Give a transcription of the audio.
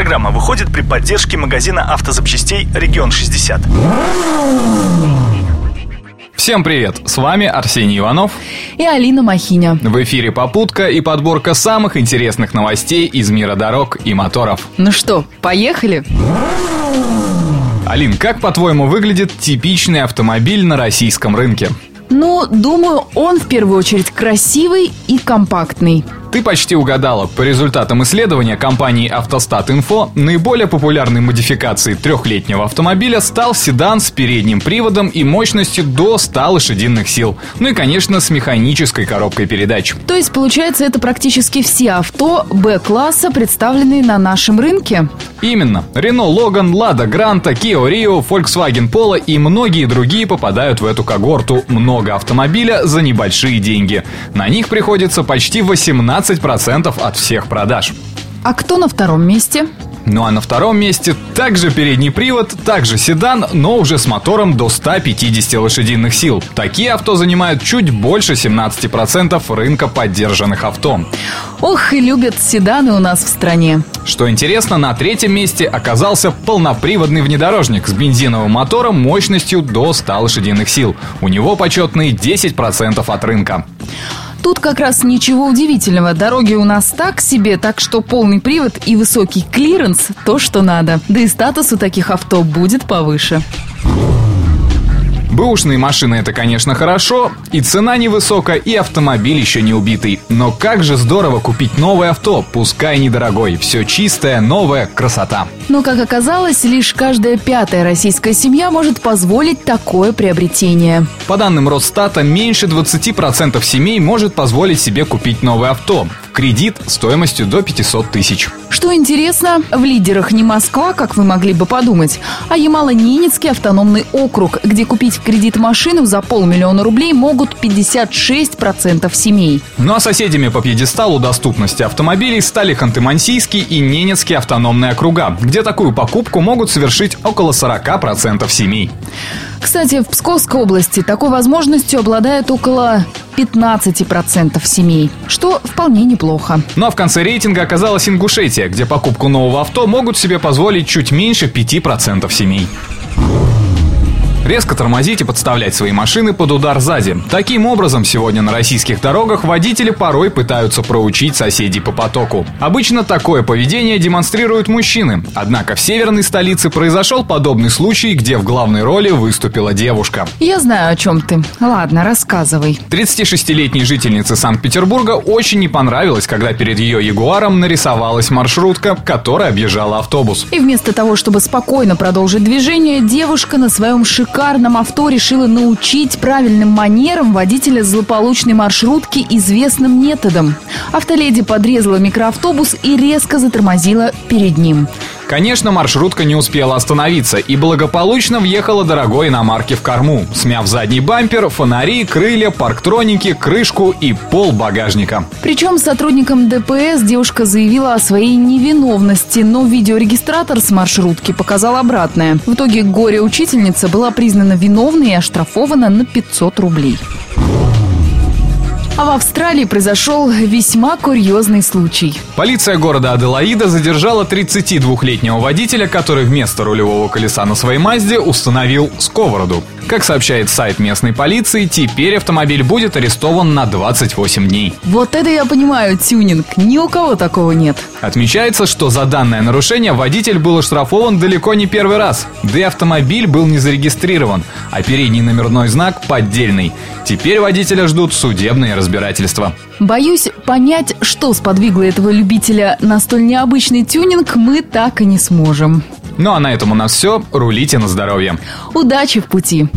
Программа выходит при поддержке магазина автозапчастей «Регион 60». Всем привет! С вами Арсений Иванов и Алина Махиня. В эфире «Попутка» и подборка самых интересных новостей из мира дорог и моторов. Ну что, поехали? Алин, как по-твоему выглядит типичный автомобиль на российском рынке? Ну, думаю, он в первую очередь красивый и компактный. Ты почти угадала. По результатам исследования компании Автостат Инфо, наиболее популярной модификацией трехлетнего автомобиля стал седан с передним приводом и мощностью до 100 лошадиных сил. Ну и, конечно, с механической коробкой передач. То есть, получается, это практически все авто Б-класса, представленные на нашем рынке? Именно. Рено Логан, Лада Гранта, Kia Rio, Volkswagen Polo и многие другие попадают в эту когорту. Много автомобиля за небольшие деньги. На них приходится почти 18 15% от всех продаж. А кто на втором месте? Ну а на втором месте также передний привод, также седан, но уже с мотором до 150 лошадиных сил. Такие авто занимают чуть больше 17% рынка поддержанных авто. Ох, и любят седаны у нас в стране. Что интересно, на третьем месте оказался полноприводный внедорожник с бензиновым мотором мощностью до 100 лошадиных сил. У него почетные 10% от рынка. Тут как раз ничего удивительного. Дороги у нас так себе, так что полный привод и высокий клиренс – то, что надо. Да и статус у таких авто будет повыше. Бэушные машины это, конечно, хорошо, и цена невысокая, и автомобиль еще не убитый. Но как же здорово купить новое авто, пускай недорогой. Все чистое, новое, красота. Но, как оказалось, лишь каждая пятая российская семья может позволить такое приобретение. По данным Росстата, меньше 20% семей может позволить себе купить новое авто кредит стоимостью до 500 тысяч. Что интересно, в лидерах не Москва, как вы могли бы подумать, а Ямало-Ненецкий автономный округ, где купить в кредит машину за полмиллиона рублей могут 56% семей. Ну а соседями по пьедесталу доступности автомобилей стали Ханты-Мансийский и Ненецкий автономные округа, где такую покупку могут совершить около 40% семей. Кстати, в Псковской области такой возможностью обладает около 15% семей, что вполне неплохо. Ну а в конце рейтинга оказалась Ингушетия, где покупку нового авто могут себе позволить чуть меньше 5% семей резко тормозить и подставлять свои машины под удар сзади. Таким образом, сегодня на российских дорогах водители порой пытаются проучить соседей по потоку. Обычно такое поведение демонстрируют мужчины. Однако в северной столице произошел подобный случай, где в главной роли выступила девушка. Я знаю, о чем ты. Ладно, рассказывай. 36-летней жительнице Санкт-Петербурга очень не понравилось, когда перед ее ягуаром нарисовалась маршрутка, которая объезжала автобус. И вместо того, чтобы спокойно продолжить движение, девушка на своем шикарном шикарном авто решила научить правильным манерам водителя злополучной маршрутки известным методом. Автоледи подрезала микроавтобус и резко затормозила перед ним. Конечно, маршрутка не успела остановиться и благополучно въехала дорогой иномарке в корму, смяв задний бампер, фонари, крылья, парктроники, крышку и пол багажника. Причем сотрудникам ДПС девушка заявила о своей невиновности, но видеорегистратор с маршрутки показал обратное. В итоге горе-учительница была признана виновной и оштрафована на 500 рублей. А в Австралии произошел весьма курьезный случай. Полиция города Аделаида задержала 32-летнего водителя, который вместо рулевого колеса на своей Мазде установил сковороду. Как сообщает сайт местной полиции, теперь автомобиль будет арестован на 28 дней. Вот это я понимаю, тюнинг. Ни у кого такого нет. Отмечается, что за данное нарушение водитель был оштрафован далеко не первый раз. Да и автомобиль был не зарегистрирован, а передний номерной знак поддельный. Теперь водителя ждут судебные разбирательства. Боюсь, понять, что сподвигло этого любителя на столь необычный тюнинг, мы так и не сможем. Ну а на этом у нас все. Рулите на здоровье. Удачи в пути.